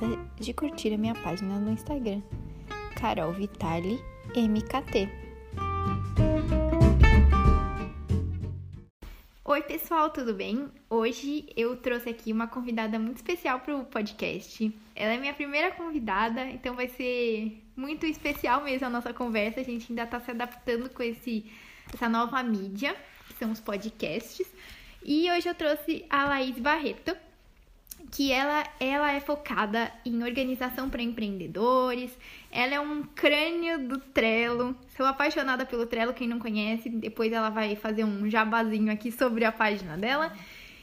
esqueça de curtir a minha página no Instagram, Carol Vitali MKT. Oi, pessoal, tudo bem? Hoje eu trouxe aqui uma convidada muito especial para o podcast. Ela é minha primeira convidada, então vai ser muito especial mesmo a nossa conversa. A gente ainda está se adaptando com esse, essa nova mídia, que são os podcasts. E hoje eu trouxe a Laís Barreto, que ela, ela é focada em organização para empreendedores. Ela é um crânio do Trello. Sou apaixonada pelo Trello, quem não conhece, depois ela vai fazer um jabazinho aqui sobre a página dela.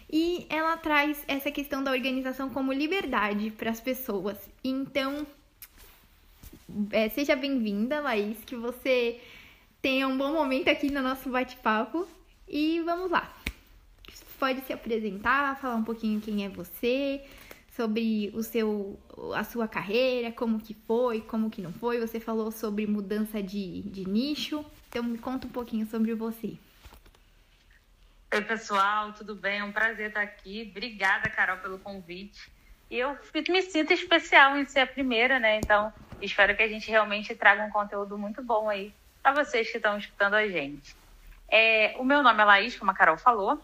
E ela traz essa questão da organização como liberdade para as pessoas. Então, é, seja bem-vinda, Laís, que você tenha um bom momento aqui no nosso bate-papo. E vamos lá pode se apresentar, falar um pouquinho quem é você, sobre o seu, a sua carreira, como que foi, como que não foi. Você falou sobre mudança de, de nicho, então me conta um pouquinho sobre você. Oi, pessoal, tudo bem? É um prazer estar aqui. Obrigada, Carol, pelo convite. E eu me sinto especial em ser a primeira, né? Então, espero que a gente realmente traga um conteúdo muito bom aí para vocês que estão escutando a gente. É, o meu nome é Laís, como a Carol falou.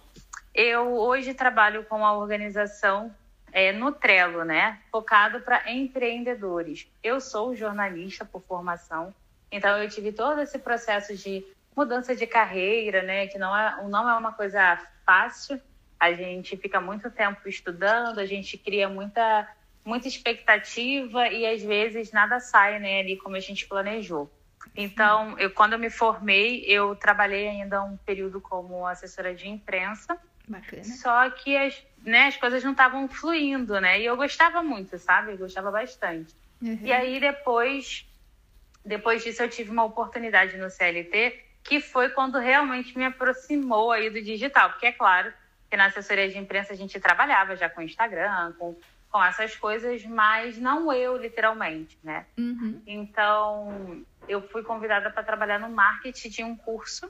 Eu hoje trabalho com a organização é, no Trello, né? Focado para empreendedores. Eu sou jornalista por formação, então eu tive todo esse processo de mudança de carreira, né? Que não é, não é uma coisa fácil. A gente fica muito tempo estudando, a gente cria muita, muita expectativa e às vezes nada sai, né? Ali como a gente planejou. Então, eu, quando eu me formei, eu trabalhei ainda um período como assessora de imprensa Bacana. Só que as, né, as coisas não estavam fluindo, né? E eu gostava muito, sabe? Eu gostava bastante. Uhum. E aí depois, depois disso eu tive uma oportunidade no CLT, que foi quando realmente me aproximou aí do digital. Porque é claro que na assessoria de imprensa a gente trabalhava já com Instagram, com, com essas coisas, mas não eu, literalmente, né? Uhum. Então, eu fui convidada para trabalhar no marketing de um curso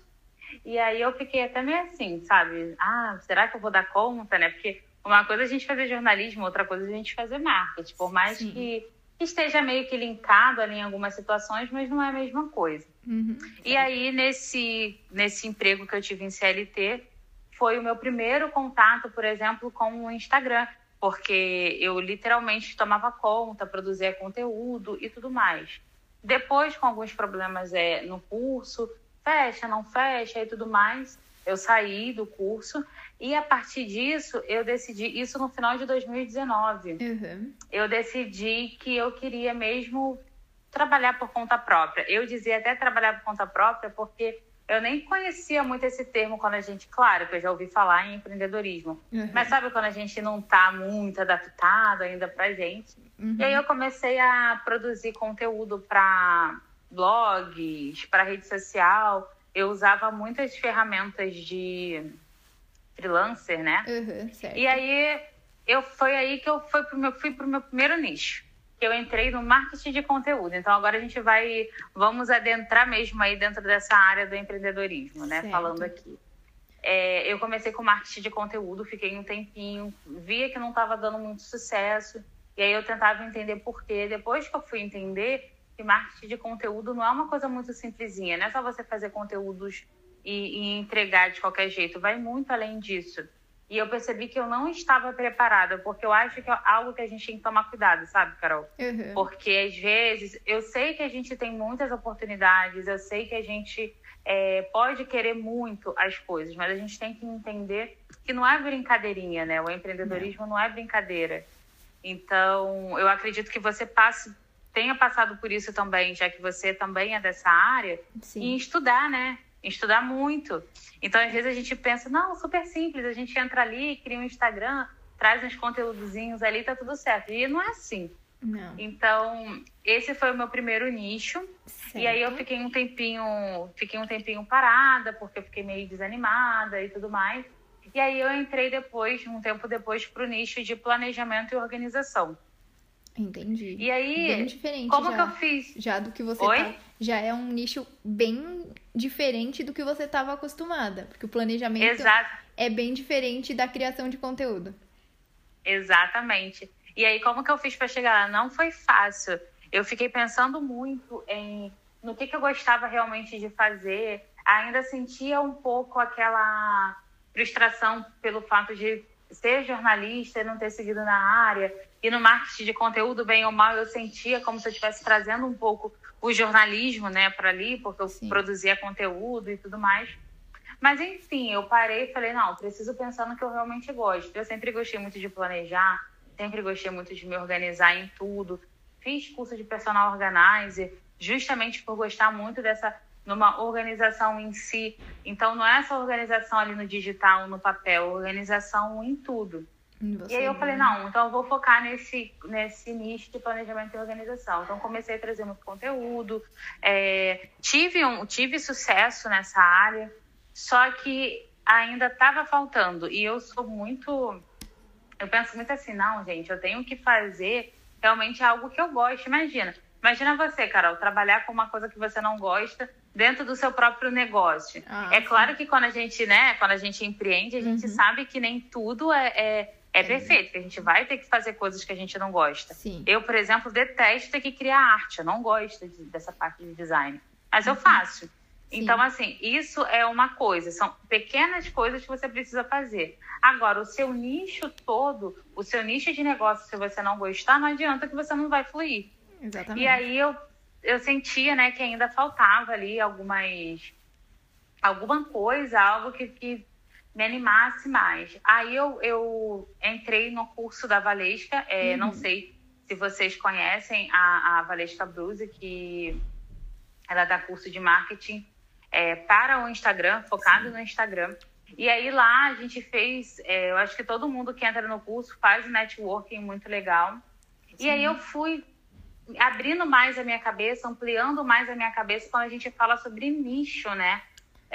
e aí eu fiquei até meio assim, sabe? Ah, será que eu vou dar conta, né? Porque uma coisa é a gente fazer jornalismo, outra coisa é a gente fazer marketing. Por mais que esteja meio que linkado ali em algumas situações, mas não é a mesma coisa. Uhum. E aí, nesse, nesse emprego que eu tive em CLT, foi o meu primeiro contato, por exemplo, com o Instagram, porque eu literalmente tomava conta, produzia conteúdo e tudo mais. Depois, com alguns problemas é, no curso, fecha, não fecha e tudo mais. Eu saí do curso e a partir disso eu decidi, isso no final de 2019, uhum. eu decidi que eu queria mesmo trabalhar por conta própria. Eu dizia até trabalhar por conta própria porque eu nem conhecia muito esse termo quando a gente, claro, que eu já ouvi falar em empreendedorismo, uhum. mas sabe quando a gente não está muito adaptado ainda pra gente? Uhum. E aí eu comecei a produzir conteúdo para blogs, para rede social. Eu usava muitas ferramentas de freelancer, né? Uhum, e aí eu foi aí que eu fui pro meu, fui pro meu primeiro nicho. Que eu entrei no marketing de conteúdo. Então agora a gente vai vamos adentrar mesmo aí dentro dessa área do empreendedorismo, né? Certo. Falando aqui. É, eu comecei com marketing de conteúdo, fiquei um tempinho, via que não estava dando muito sucesso, e aí eu tentava entender por quê. Depois que eu fui entender, que marketing de conteúdo não é uma coisa muito simplesinha, não é só você fazer conteúdos e, e, entregar de qualquer jeito, vai muito além disso. E eu percebi que eu não estava preparada, porque eu acho que é algo que a gente tem que tomar cuidado, sabe, Carol? Uhum. Porque às vezes eu sei que a gente tem muitas oportunidades, eu sei que a gente é, pode querer muito as coisas, mas a gente tem que entender que não é brincadeirinha, né? O empreendedorismo não, não é brincadeira. Então, eu acredito que você passe tenha passado por isso também, já que você também é dessa área, Sim. e estudar, né? Estudar muito. Então, às vezes a gente pensa, não, super simples, a gente entra ali, cria um Instagram, traz uns conteúdozinhos ali, tá tudo certo. E não é assim. Não. Então, esse foi o meu primeiro nicho. Certo. E aí eu fiquei um tempinho, fiquei um tempinho parada, porque eu fiquei meio desanimada e tudo mais. E aí eu entrei depois, um tempo depois, para o nicho de planejamento e organização. Entendi. E aí, bem diferente como já, que eu fiz? Já do que você Oi? tá, já é um nicho bem diferente do que você estava acostumada, porque o planejamento Exato. é bem diferente da criação de conteúdo. Exatamente. E aí, como que eu fiz para chegar lá? Não foi fácil. Eu fiquei pensando muito em no que, que eu gostava realmente de fazer. Ainda sentia um pouco aquela frustração pelo fato de ser jornalista e não ter seguido na área. E no marketing de conteúdo, bem ou mal, eu sentia como se eu estivesse trazendo um pouco o jornalismo né, para ali, porque eu Sim. produzia conteúdo e tudo mais. Mas, enfim, eu parei e falei: não, preciso pensar no que eu realmente gosto. Eu sempre gostei muito de planejar, sempre gostei muito de me organizar em tudo. Fiz curso de personal organizer, justamente por gostar muito dessa numa organização em si. Então, não é essa organização ali no digital, no papel, organização em tudo. Você e aí eu falei, não, então eu vou focar nesse, nesse nicho de planejamento e organização. Então comecei a trazer muito conteúdo, é, tive, um, tive sucesso nessa área, só que ainda estava faltando. E eu sou muito. Eu penso muito assim, não, gente, eu tenho que fazer realmente algo que eu gosto. Imagina. Imagina você, Carol, trabalhar com uma coisa que você não gosta dentro do seu próprio negócio. Ah, é sim. claro que quando a gente, né, quando a gente empreende, a gente uhum. sabe que nem tudo é, é, é perfeito, que a gente vai ter que fazer coisas que a gente não gosta. Sim. Eu, por exemplo, detesto ter que criar arte, eu não gosto de, dessa parte de design, mas eu uhum. faço. Então, assim, isso é uma coisa, são pequenas coisas que você precisa fazer. Agora, o seu nicho todo, o seu nicho de negócio, se você não gostar, não adianta que você não vai fluir. Exatamente. E aí eu, eu sentia, né, que ainda faltava ali algumas alguma coisa, algo que, que me animasse mais. Aí eu, eu entrei no curso da Valesca, é, uhum. não sei se vocês conhecem a, a Valesca Bruse, que ela dá curso de marketing é, para o Instagram, focado Sim. no Instagram. E aí lá a gente fez, é, eu acho que todo mundo que entra no curso faz networking muito legal. Sim. E aí eu fui abrindo mais a minha cabeça, ampliando mais a minha cabeça quando a gente fala sobre nicho, né?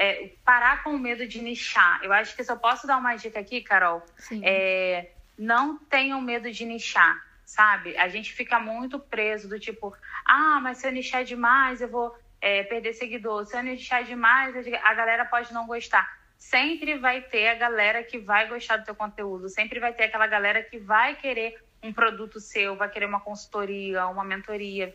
É, parar com o medo de nichar. Eu acho que se eu posso dar uma dica aqui, Carol, é, não tenham medo de nichar, sabe? A gente fica muito preso do tipo, ah, mas se eu nichar demais, eu vou é, perder seguidor. Se eu nichar demais, a galera pode não gostar. Sempre vai ter a galera que vai gostar do teu conteúdo, sempre vai ter aquela galera que vai querer um produto seu, vai querer uma consultoria, uma mentoria.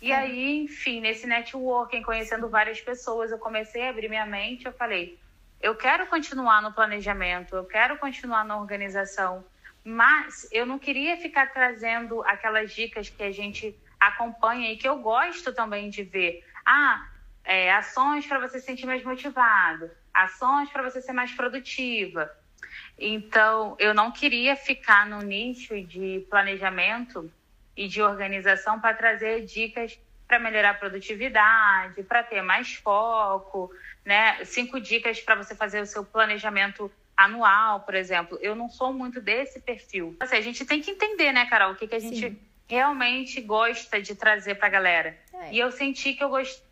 E aí, enfim, nesse networking, conhecendo várias pessoas, eu comecei a abrir minha mente. Eu falei, eu quero continuar no planejamento, eu quero continuar na organização, mas eu não queria ficar trazendo aquelas dicas que a gente acompanha e que eu gosto também de ver. Ah, é, ações para você se sentir mais motivado, ações para você ser mais produtiva. Então, eu não queria ficar no nicho de planejamento e de organização para trazer dicas para melhorar a produtividade, para ter mais foco, né? Cinco dicas para você fazer o seu planejamento anual, por exemplo. Eu não sou muito desse perfil. Assim, a gente tem que entender, né, Carol, o que, que a gente Sim. realmente gosta de trazer para a galera. É. E eu senti que eu gosto.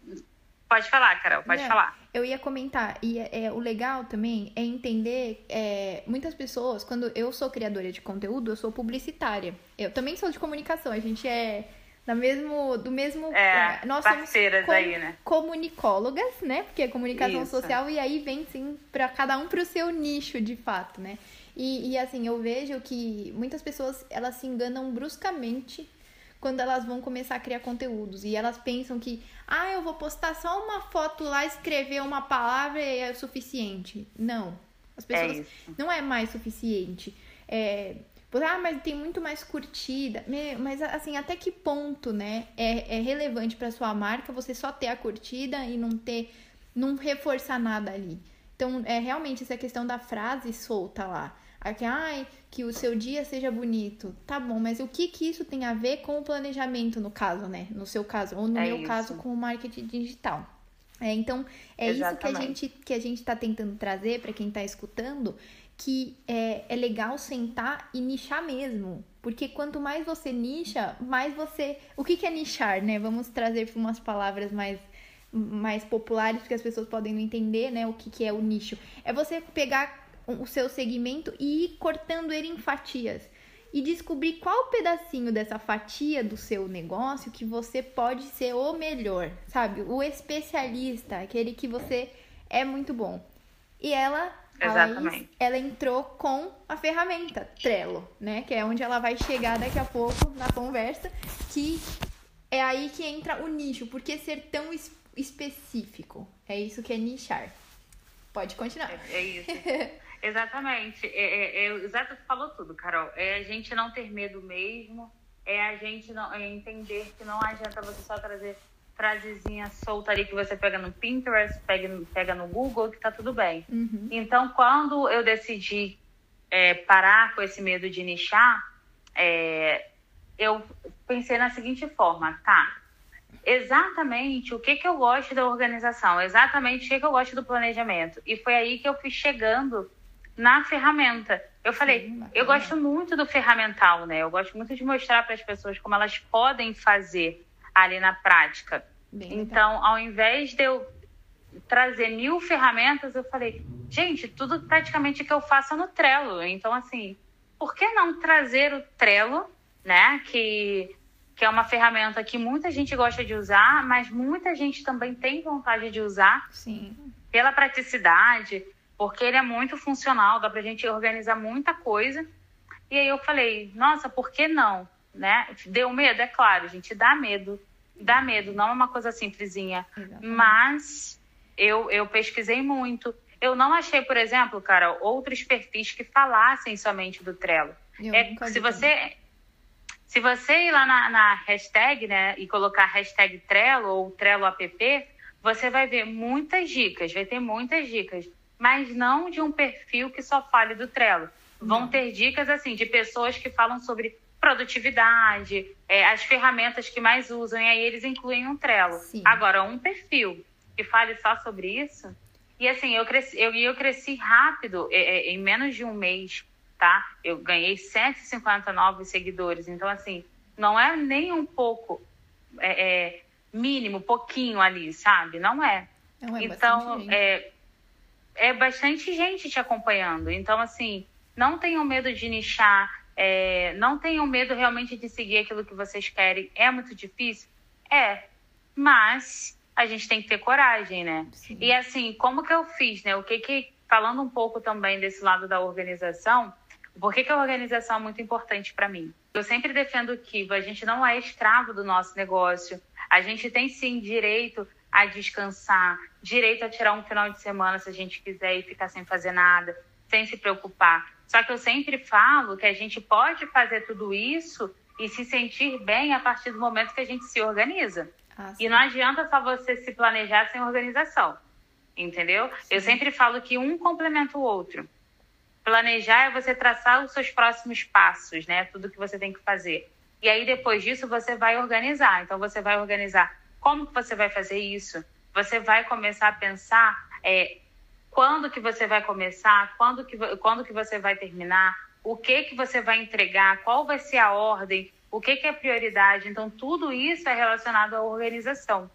Pode falar, Carol, pode não. falar. Eu ia comentar, e é, é, o legal também é entender, é, muitas pessoas, quando eu sou criadora de conteúdo, eu sou publicitária. Eu também sou de comunicação, a gente é da mesmo, do mesmo... É, é nós parceiras somos aí, né? comunicólogas, né? Porque é comunicação Isso. social, e aí vem, sim, para cada um pro seu nicho, de fato, né? E, e assim, eu vejo que muitas pessoas, elas se enganam bruscamente quando elas vão começar a criar conteúdos. E elas pensam que, ah, eu vou postar só uma foto lá, escrever uma palavra e é suficiente. Não. As é pessoas. É não é mais suficiente. É, ah, mas tem muito mais curtida. Mas assim, até que ponto, né? É, é relevante para sua marca você só ter a curtida e não ter. não reforçar nada ali. Então, é realmente essa questão da frase solta lá. Aqui, ai, que o seu dia seja bonito. Tá bom, mas o que que isso tem a ver com o planejamento, no caso, né? No seu caso, ou no é meu isso. caso, com o marketing digital. É, então, é Exatamente. isso que a gente que a gente está tentando trazer para quem está escutando, que é, é legal sentar e nichar mesmo. Porque quanto mais você nicha, mais você. O que, que é nichar, né? Vamos trazer umas palavras mais mais populares, porque as pessoas podem não entender, né? O que, que é o nicho. É você pegar o seu segmento e ir cortando ele em fatias e descobrir qual pedacinho dessa fatia do seu negócio que você pode ser o melhor, sabe? O especialista, aquele que você é muito bom. E ela Exatamente. A Laís, ela entrou com a ferramenta Trello, né? Que é onde ela vai chegar daqui a pouco na conversa, que é aí que entra o nicho. Por que ser tão es específico? É isso que é nichar. Pode continuar. É, é isso. Exatamente. É, é, é, exato, falou tudo, Carol. É a gente não ter medo mesmo, é a gente não, é entender que não adianta você só trazer frasezinha solta ali que você pega no Pinterest, pega, pega no Google, que tá tudo bem. Uhum. Então, quando eu decidi é, parar com esse medo de nichar, é, eu pensei na seguinte forma, tá? Exatamente o que, que eu gosto da organização, exatamente o que, que eu gosto do planejamento. E foi aí que eu fui chegando na ferramenta. Eu falei, Sim, eu gosto muito do ferramental, né? Eu gosto muito de mostrar para as pessoas como elas podem fazer ali na prática. Bem, então, ao invés de eu trazer mil ferramentas, eu falei, gente, tudo praticamente que eu faço é no Trello. Então, assim, por que não trazer o Trello, né? Que, que é uma ferramenta que muita gente gosta de usar, mas muita gente também tem vontade de usar. Sim. Pela praticidade, porque ele é muito funcional, dá pra gente organizar muita coisa. E aí eu falei, nossa, por que não? Né? Deu medo? É claro, gente, dá medo. Dá medo, não é uma coisa simplesinha. Exatamente. Mas eu, eu pesquisei muito. Eu não achei, por exemplo, cara, outros perfis que falassem somente do Trello. é, se você se você ir lá na, na, hashtag, né, e colocar hashtag Trello ou Trello app, você vai ver muitas dicas, vai ter muitas dicas, mas não de um perfil que só fale do Trello. Vão não. ter dicas assim de pessoas que falam sobre produtividade, é, as ferramentas que mais usam, e aí eles incluem um Trello. Sim. Agora, um perfil que fale só sobre isso, e assim, eu cresci, eu, eu cresci rápido, é, é, em menos de um mês, tá? Eu ganhei 150 novos seguidores, então assim, não é nem um pouco é, é mínimo, pouquinho ali, sabe? Não é. Não é então, é, é bastante gente te acompanhando. Então, assim, não tenham medo de nichar, é, não tenham medo realmente de seguir aquilo que vocês querem. É muito difícil? É. Mas a gente tem que ter coragem, né? Sim. E assim, como que eu fiz, né? O que que. Falando um pouco também desse lado da organização, por que, que a organização é muito importante para mim? Eu sempre defendo que a gente não é escravo do nosso negócio. A gente tem sim direito a descansar, direito a tirar um final de semana se a gente quiser e ficar sem fazer nada, sem se preocupar. Só que eu sempre falo que a gente pode fazer tudo isso e se sentir bem a partir do momento que a gente se organiza. Ah, e não adianta só você se planejar sem organização. Entendeu? Sim. Eu sempre falo que um complementa o outro. Planejar é você traçar os seus próximos passos, né? Tudo que você tem que fazer. E aí, depois disso, você vai organizar. Então, você vai organizar como que você vai fazer isso. Você vai começar a pensar é, quando que você vai começar, quando que, quando que você vai terminar, o que que você vai entregar, qual vai ser a ordem, o que que é prioridade. Então, tudo isso é relacionado à organização.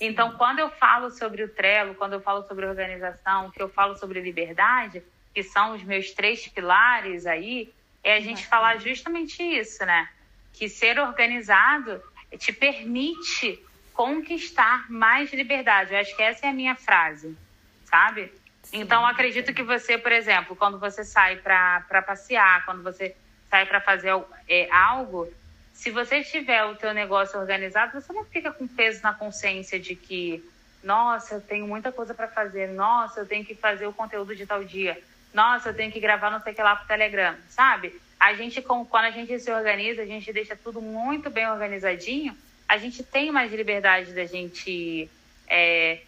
Então, quando eu falo sobre o Trello, quando eu falo sobre organização, que eu falo sobre liberdade, que são os meus três pilares aí, é a gente falar justamente isso, né? Que ser organizado te permite conquistar mais liberdade. Eu acho que essa é a minha frase, sabe? Sim. Então, acredito que você, por exemplo, quando você sai para passear, quando você sai para fazer é, algo, se você tiver o teu negócio organizado, você não fica com peso na consciência de que, nossa, eu tenho muita coisa para fazer, nossa, eu tenho que fazer o conteúdo de tal dia, nossa, eu tenho que gravar não sei o que lá pro Telegram, sabe? A gente, quando a gente se organiza, a gente deixa tudo muito bem organizadinho, a gente tem mais liberdade da gente é,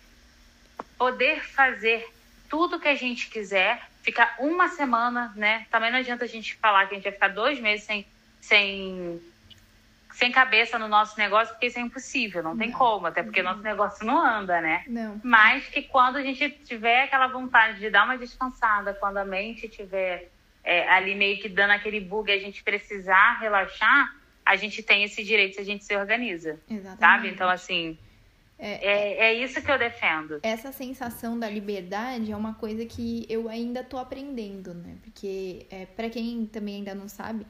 poder fazer tudo que a gente quiser, ficar uma semana, né? Também não adianta a gente falar que a gente vai ficar dois meses sem, sem, sem cabeça no nosso negócio, porque isso é impossível, não tem não. como, até porque nosso negócio não anda, né? Não. Mas que quando a gente tiver aquela vontade de dar uma descansada, quando a mente tiver é, ali meio que dando aquele bug e a gente precisar relaxar, a gente tem esse direito se a gente se organiza. Exatamente. Sabe? Então, assim, é, é, é, isso que eu defendo. Essa sensação da liberdade é uma coisa que eu ainda tô aprendendo, né? Porque, é, para quem também ainda não sabe,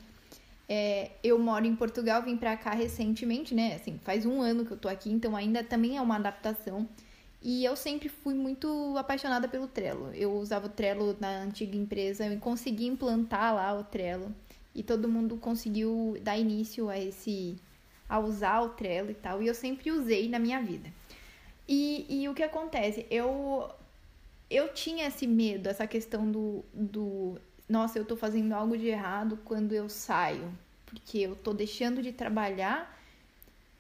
é, eu moro em Portugal, vim pra cá recentemente, né? Assim, faz um ano que eu tô aqui, então ainda também é uma adaptação. E eu sempre fui muito apaixonada pelo Trello. Eu usava o Trello na antiga empresa, eu consegui implantar lá o Trello e todo mundo conseguiu dar início a esse a usar o Trello e tal, e eu sempre usei na minha vida. E, e o que acontece? Eu eu tinha esse medo, essa questão do, do nossa, eu tô fazendo algo de errado quando eu saio, porque eu tô deixando de trabalhar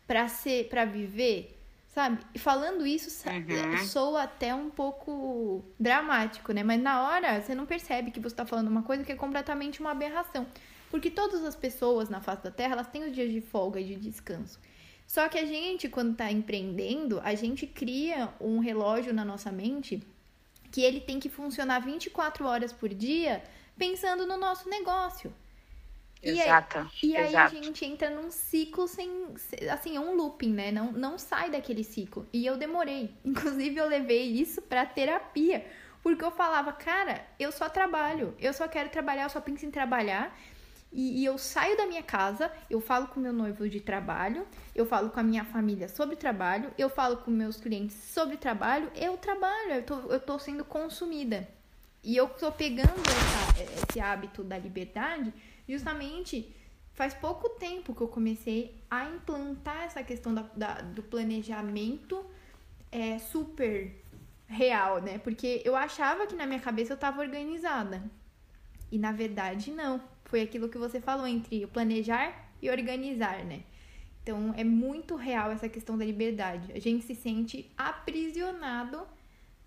para ser, para viver, sabe? E falando isso, uhum. soa até um pouco dramático, né? Mas na hora você não percebe que você tá falando uma coisa que é completamente uma aberração. Porque todas as pessoas na face da Terra, elas têm os dias de folga e de descanso. Só que a gente, quando está empreendendo, a gente cria um relógio na nossa mente que ele tem que funcionar 24 horas por dia pensando no nosso negócio. Exato. E aí, e aí a gente entra num ciclo sem. Assim, é um looping, né? Não, não sai daquele ciclo. E eu demorei. Inclusive, eu levei isso pra terapia. Porque eu falava, cara, eu só trabalho. Eu só quero trabalhar, eu só penso em trabalhar. E, e, eu saio da minha casa, eu falo com meu noivo de trabalho, eu falo com a minha família sobre trabalho, eu falo com meus clientes sobre trabalho, eu trabalho, eu tô, eu tô sendo consumida. E eu tô pegando essa, esse hábito da liberdade justamente faz pouco tempo que eu comecei a implantar essa questão da, da do planejamento é, super real, né? Porque eu achava que na minha cabeça eu tava organizada. E na verdade não. Foi aquilo que você falou entre o planejar e organizar, né? Então é muito real essa questão da liberdade. A gente se sente aprisionado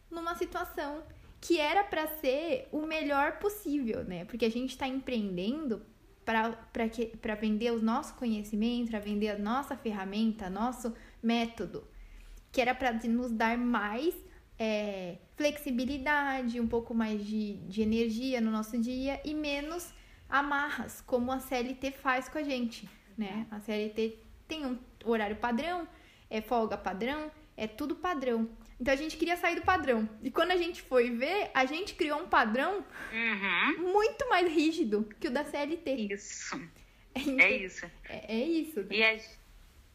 numa situação que era para ser o melhor possível, né? Porque a gente está empreendendo para vender o nosso conhecimento, para vender a nossa ferramenta, nosso método, que era para nos dar mais é, flexibilidade, um pouco mais de, de energia no nosso dia e menos amarras, como a CLT faz com a gente, né? A CLT tem um horário padrão, é folga padrão, é tudo padrão. Então a gente queria sair do padrão. E quando a gente foi ver, a gente criou um padrão uhum. muito mais rígido que o da CLT. Isso. É, é isso. É, é isso. Né? E, a,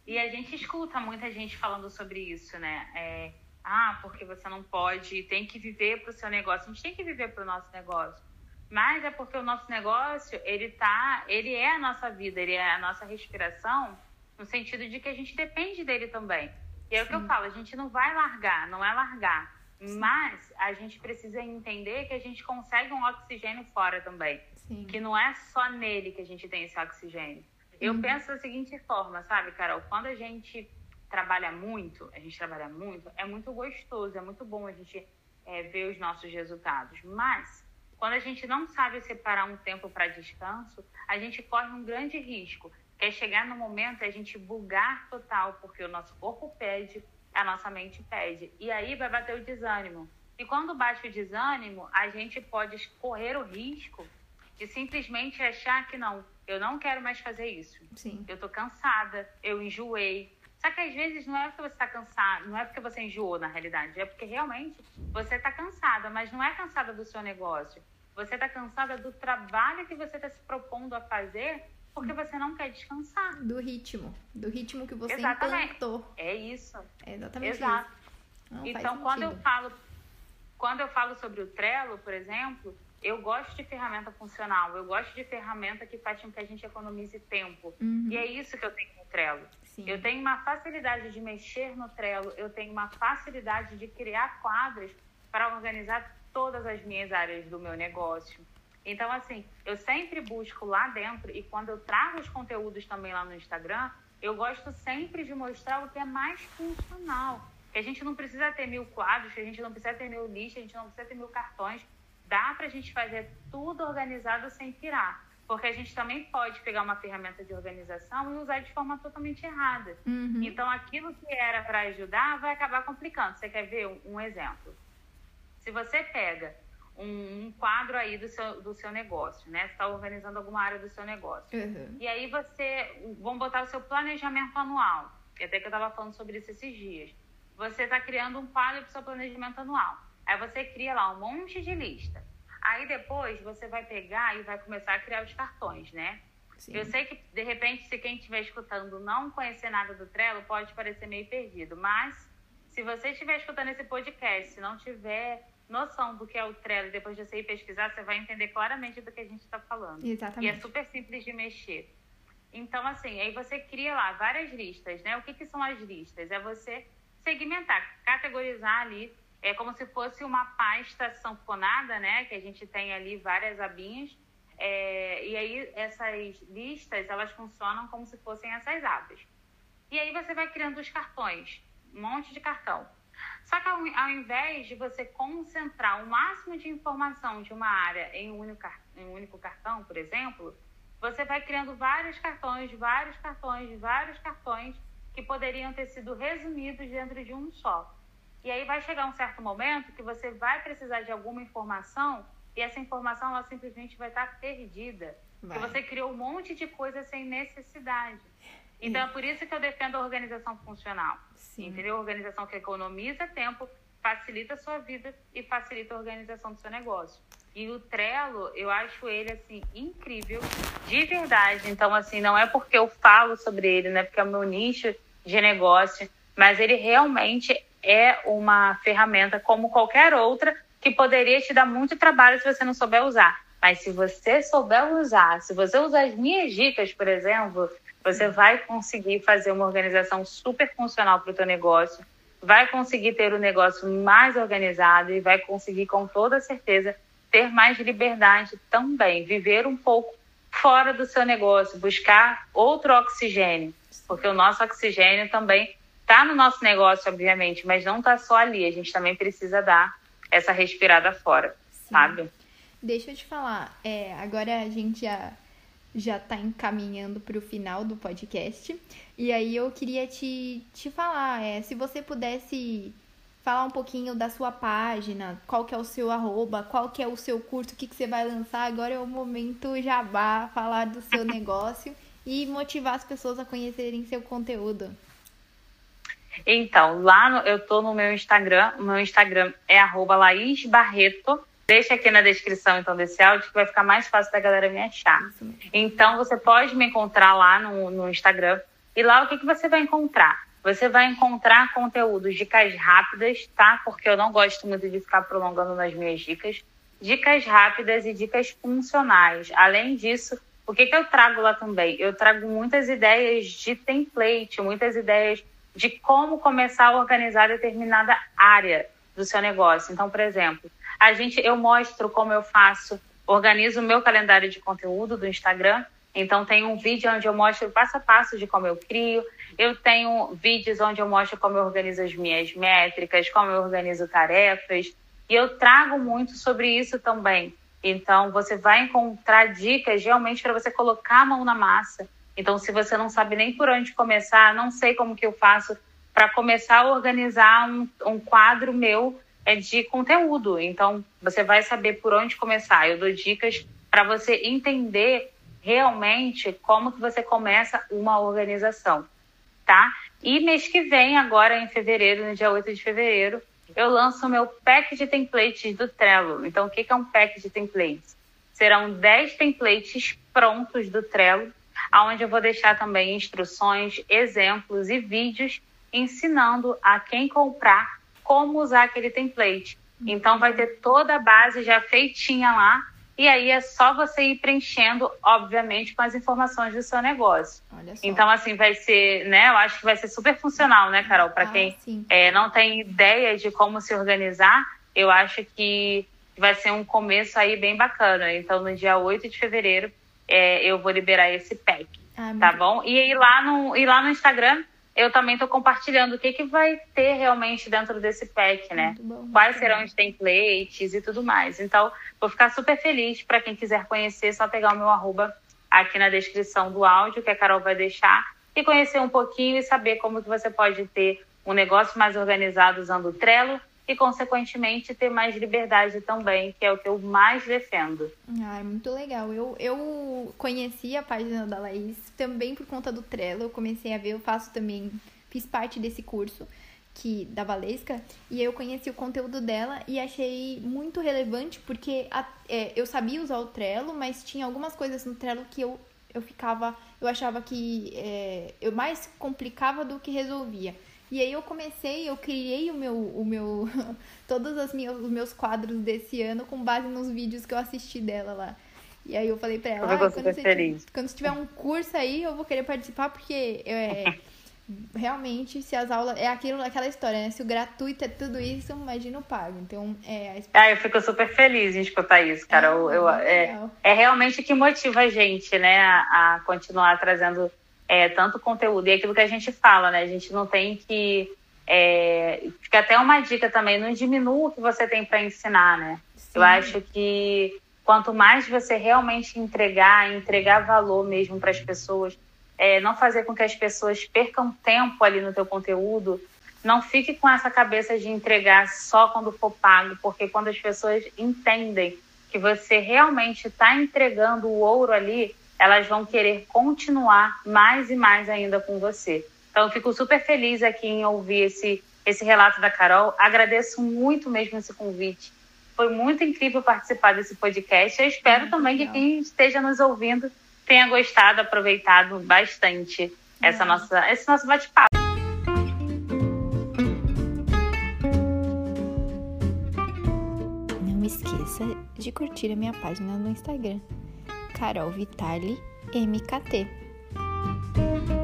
e a gente escuta muita gente falando sobre isso, né? É, ah, porque você não pode, tem que viver para o seu negócio. A gente tem que viver para o nosso negócio mas é porque o nosso negócio, ele tá, ele é a nossa vida, ele é a nossa respiração, no sentido de que a gente depende dele também. E é Sim. o que eu falo, a gente não vai largar, não é largar. Sim. Mas a gente precisa entender que a gente consegue um oxigênio fora também. Sim. Que não é só nele que a gente tem esse oxigênio. Eu uhum. penso da seguinte forma, sabe, Carol? Quando a gente trabalha muito, a gente trabalha muito, é muito gostoso, é muito bom a gente é, ver os nossos resultados. Mas quando a gente não sabe separar um tempo para descanso, a gente corre um grande risco, que é chegar no momento a gente bugar total, porque o nosso corpo pede, a nossa mente pede. E aí vai bater o desânimo. E quando bate o desânimo, a gente pode correr o risco de simplesmente achar que não, eu não quero mais fazer isso. Sim. Eu tô cansada, eu enjoei, só que às vezes não é porque você está cansado, não é porque você enjoou na realidade, é porque realmente você está cansada, mas não é cansada do seu negócio. Você está cansada do trabalho que você está se propondo a fazer porque você não quer descansar. Do ritmo, do ritmo que você exatamente. implantou. É isso. É exatamente Exato. isso. Não, então, quando eu falo quando eu falo sobre o Trello, por exemplo, eu gosto de ferramenta funcional, eu gosto de ferramenta que faz com que a gente economize tempo. Uhum. E é isso que eu tenho no Trello. Sim. Eu tenho uma facilidade de mexer no Trello, eu tenho uma facilidade de criar quadros para organizar todas as minhas áreas do meu negócio. Então, assim, eu sempre busco lá dentro e quando eu trago os conteúdos também lá no Instagram, eu gosto sempre de mostrar o que é mais funcional. Que a gente não precisa ter mil quadros, que a gente não precisa ter mil listas, a gente não precisa ter mil cartões. Dá pra gente fazer tudo organizado sem pirar. Porque a gente também pode pegar uma ferramenta de organização e usar de forma totalmente errada. Uhum. Então, aquilo que era para ajudar vai acabar complicando. Você quer ver um, exemplo? Se você pega um, um, quadro aí do seu, do seu negócio, né? Você está organizando alguma área do seu negócio. Uhum. E aí você, vamos botar o seu planejamento anual. E até que eu estava falando sobre isso esses dias. Você está criando um quadro para o seu planejamento anual. Aí você cria lá um monte de lista. Aí depois você vai pegar e vai começar a criar os cartões, né? Sim. Eu sei que, de repente, se quem estiver escutando não conhecer nada do Trello, pode parecer meio perdido, mas se você estiver escutando esse podcast, se não tiver noção do que é o Trello, depois de você ir pesquisar, você vai entender claramente do que a gente está falando. Exatamente. E é super simples de mexer. Então, assim, aí você cria lá várias listas, né? O que, que são as listas? É você segmentar, categorizar ali, é como se fosse uma pasta sanfonada, né? Que a gente tem ali várias abinhas. É, e aí essas listas, elas funcionam como se fossem essas abas. E aí você vai criando os cartões, um monte de cartão. Só que ao, ao invés de você concentrar o máximo de informação de uma área em um, único, em um único cartão, por exemplo, você vai criando vários cartões, vários cartões, vários cartões que poderiam ter sido resumidos dentro de um só. E aí vai chegar um certo momento que você vai precisar de alguma informação e essa informação ela simplesmente vai estar perdida. Vai. Porque você criou um monte de coisa sem necessidade. Então, é por isso que eu defendo a organização funcional. Sim. Entendeu? A organização que economiza tempo, facilita a sua vida e facilita a organização do seu negócio. E o Trello, eu acho ele, assim, incrível, de verdade. Então, assim, não é porque eu falo sobre ele, né? Porque é o meu nicho de negócio, mas ele realmente é uma ferramenta como qualquer outra que poderia te dar muito trabalho se você não souber usar. Mas se você souber usar, se você usar as minhas dicas, por exemplo, você vai conseguir fazer uma organização super funcional para o teu negócio, vai conseguir ter o negócio mais organizado e vai conseguir, com toda certeza, ter mais liberdade também, viver um pouco fora do seu negócio, buscar outro oxigênio, porque o nosso oxigênio também está no nosso negócio, obviamente, mas não está só ali, a gente também precisa dar essa respirada fora, Sim. sabe? Deixa eu te falar, é, agora a gente já já está encaminhando para o final do podcast. E aí eu queria te, te falar, é, se você pudesse falar um pouquinho da sua página, qual que é o seu arroba, qual que é o seu curso, o que, que você vai lançar, agora é o momento jabá, falar do seu negócio e motivar as pessoas a conhecerem seu conteúdo. Então, lá no, eu tô no meu Instagram, o meu Instagram é arroba Laís Barreto, Deixa aqui na descrição, então, desse áudio, que vai ficar mais fácil da galera me achar. Então, você pode me encontrar lá no, no Instagram. E lá, o que, que você vai encontrar? Você vai encontrar conteúdos, dicas rápidas, tá? Porque eu não gosto muito de ficar prolongando nas minhas dicas. Dicas rápidas e dicas funcionais. Além disso, o que, que eu trago lá também? Eu trago muitas ideias de template, muitas ideias de como começar a organizar determinada área do seu negócio. Então, por exemplo, a gente, eu mostro como eu faço, organizo o meu calendário de conteúdo do Instagram. Então tem um vídeo onde eu mostro passo a passo de como eu crio. Eu tenho vídeos onde eu mostro como eu organizo as minhas métricas, como eu organizo tarefas. E eu trago muito sobre isso também. Então você vai encontrar dicas realmente para você colocar a mão na massa. Então se você não sabe nem por onde começar, não sei como que eu faço para começar a organizar um, um quadro meu é de conteúdo. Então, você vai saber por onde começar. Eu dou dicas para você entender realmente como que você começa uma organização, tá? E mês que vem, agora em fevereiro, no dia 8 de fevereiro, eu lanço o meu pack de templates do Trello. Então, o que é um pack de templates? Serão 10 templates prontos do Trello, onde eu vou deixar também instruções, exemplos e vídeos ensinando a quem comprar como usar aquele template. Então vai ter toda a base já feitinha lá e aí é só você ir preenchendo, obviamente, com as informações do seu negócio. Então, assim, vai ser, né? Eu acho que vai ser super funcional, né, Carol? Para ah, quem é, não tem ideia de como se organizar, eu acho que vai ser um começo aí bem bacana. Então, no dia 8 de fevereiro, é, eu vou liberar esse pack. Ah, tá bom? E lá no, e lá no Instagram eu também estou compartilhando o que, que vai ter realmente dentro desse pack, né? Bom, Quais serão os templates e tudo mais. Então, vou ficar super feliz para quem quiser conhecer, só pegar o meu arroba aqui na descrição do áudio que a Carol vai deixar e conhecer um pouquinho e saber como que você pode ter um negócio mais organizado usando o Trello e, consequentemente, ter mais liberdade também, que é o que eu mais defendo. Ah, é muito legal. Eu, eu conheci a página da Laís também por conta do Trello. Eu comecei a ver, eu faço também, fiz parte desse curso que da Valesca e eu conheci o conteúdo dela e achei muito relevante porque a, é, eu sabia usar o Trello, mas tinha algumas coisas no Trello que eu, eu ficava, eu achava que é, eu mais complicava do que resolvia. E aí eu comecei, eu criei o meu, o meu, todos as minhas, os meus quadros desse ano com base nos vídeos que eu assisti dela lá. E aí eu falei pra ela, ah, quando, você, quando tiver um curso aí, eu vou querer participar, porque é, realmente, se as aulas. É aquilo, aquela história, né? Se o gratuito é tudo isso, imagina o pago. Então, é. A... Ah, eu fico super feliz em escutar isso, cara. É, eu, eu é, é, realmente o que motiva a gente, né, a, a continuar trazendo é, tanto conteúdo. E aquilo que a gente fala, né? A gente não tem que. É, fica até uma dica também, não diminua o que você tem para ensinar, né? Sim. Eu acho que quanto mais você realmente entregar, entregar valor mesmo para as pessoas, é, não fazer com que as pessoas percam tempo ali no teu conteúdo, não fique com essa cabeça de entregar só quando for pago, porque quando as pessoas entendem que você realmente está entregando o ouro ali, elas vão querer continuar mais e mais ainda com você. Então, eu fico super feliz aqui em ouvir esse, esse relato da Carol. Agradeço muito mesmo esse convite. Foi muito incrível participar desse podcast. Eu espero muito também legal. que quem esteja nos ouvindo tenha gostado, aproveitado bastante essa nossa, esse nosso bate-papo. Não esqueça de curtir a minha página no Instagram, Carol Vitali, MKT.